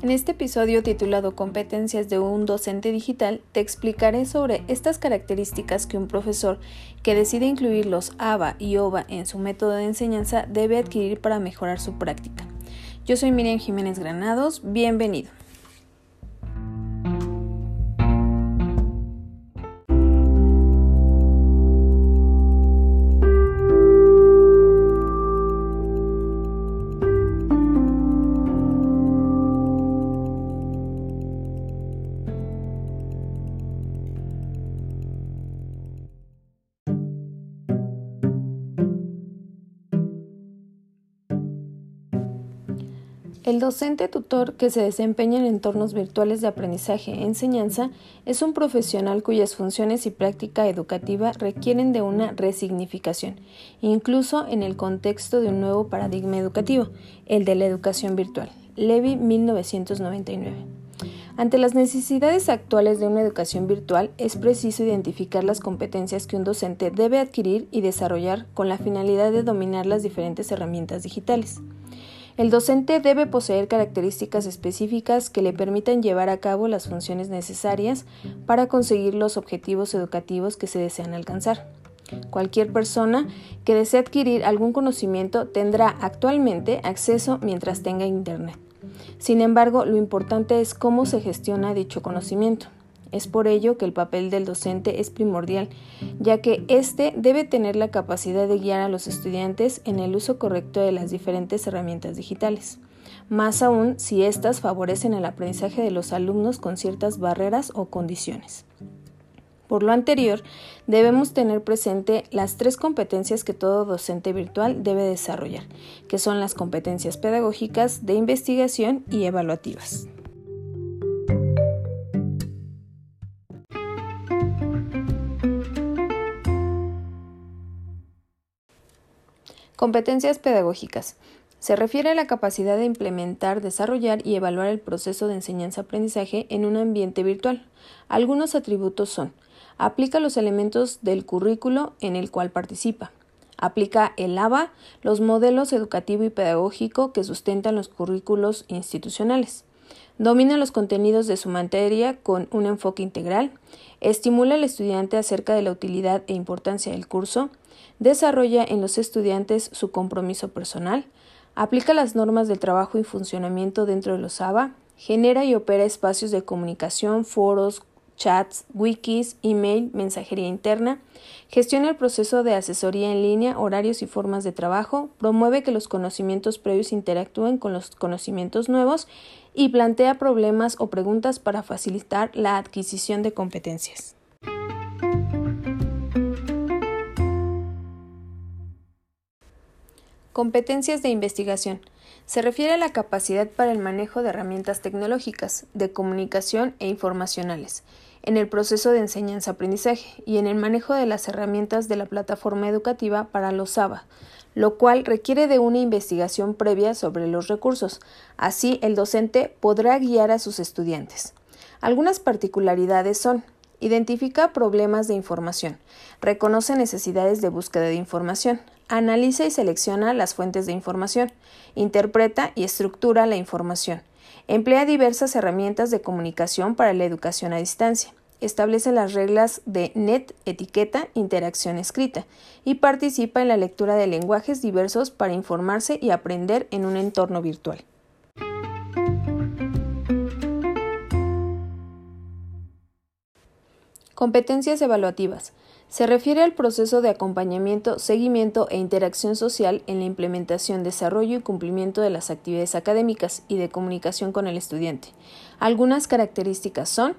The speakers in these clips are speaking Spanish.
En este episodio titulado Competencias de un docente digital, te explicaré sobre estas características que un profesor que decide incluir los ABA y OBA en su método de enseñanza debe adquirir para mejorar su práctica. Yo soy Miriam Jiménez Granados, bienvenido. El docente tutor que se desempeña en entornos virtuales de aprendizaje e enseñanza es un profesional cuyas funciones y práctica educativa requieren de una resignificación, incluso en el contexto de un nuevo paradigma educativo, el de la educación virtual. Levy 1999. Ante las necesidades actuales de una educación virtual, es preciso identificar las competencias que un docente debe adquirir y desarrollar con la finalidad de dominar las diferentes herramientas digitales. El docente debe poseer características específicas que le permitan llevar a cabo las funciones necesarias para conseguir los objetivos educativos que se desean alcanzar. Cualquier persona que desee adquirir algún conocimiento tendrá actualmente acceso mientras tenga Internet. Sin embargo, lo importante es cómo se gestiona dicho conocimiento. Es por ello que el papel del docente es primordial, ya que éste debe tener la capacidad de guiar a los estudiantes en el uso correcto de las diferentes herramientas digitales, más aún si éstas favorecen el aprendizaje de los alumnos con ciertas barreras o condiciones. Por lo anterior, debemos tener presente las tres competencias que todo docente virtual debe desarrollar, que son las competencias pedagógicas, de investigación y evaluativas. Competencias pedagógicas. Se refiere a la capacidad de implementar, desarrollar y evaluar el proceso de enseñanza-aprendizaje en un ambiente virtual. Algunos atributos son aplica los elementos del currículo en el cual participa. Aplica el ABA, los modelos educativo y pedagógico que sustentan los currículos institucionales. Domina los contenidos de su materia con un enfoque integral. Estimula al estudiante acerca de la utilidad e importancia del curso desarrolla en los estudiantes su compromiso personal, aplica las normas de trabajo y funcionamiento dentro de los ABA, genera y opera espacios de comunicación, foros, chats, wikis, email, mensajería interna, gestiona el proceso de asesoría en línea, horarios y formas de trabajo, promueve que los conocimientos previos interactúen con los conocimientos nuevos y plantea problemas o preguntas para facilitar la adquisición de competencias. Competencias de investigación. Se refiere a la capacidad para el manejo de herramientas tecnológicas, de comunicación e informacionales, en el proceso de enseñanza-aprendizaje y en el manejo de las herramientas de la plataforma educativa para los ABA, lo cual requiere de una investigación previa sobre los recursos. Así, el docente podrá guiar a sus estudiantes. Algunas particularidades son Identifica problemas de información. Reconoce necesidades de búsqueda de información. Analiza y selecciona las fuentes de información. Interpreta y estructura la información. Emplea diversas herramientas de comunicación para la educación a distancia. Establece las reglas de net, etiqueta, interacción escrita y participa en la lectura de lenguajes diversos para informarse y aprender en un entorno virtual. Competencias evaluativas. Se refiere al proceso de acompañamiento, seguimiento e interacción social en la implementación, desarrollo y cumplimiento de las actividades académicas y de comunicación con el estudiante. Algunas características son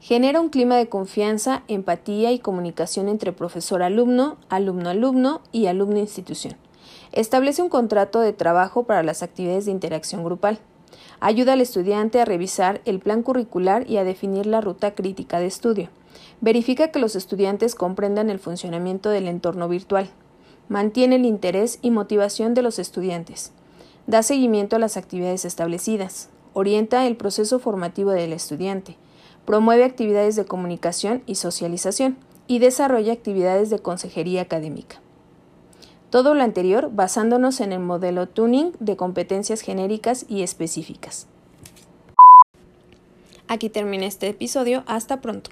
genera un clima de confianza, empatía y comunicación entre profesor-alumno, alumno-alumno y alumno-institución. Establece un contrato de trabajo para las actividades de interacción grupal. Ayuda al estudiante a revisar el plan curricular y a definir la ruta crítica de estudio. Verifica que los estudiantes comprendan el funcionamiento del entorno virtual. Mantiene el interés y motivación de los estudiantes. Da seguimiento a las actividades establecidas. Orienta el proceso formativo del estudiante. Promueve actividades de comunicación y socialización. Y desarrolla actividades de consejería académica. Todo lo anterior basándonos en el modelo tuning de competencias genéricas y específicas. Aquí termina este episodio. Hasta pronto.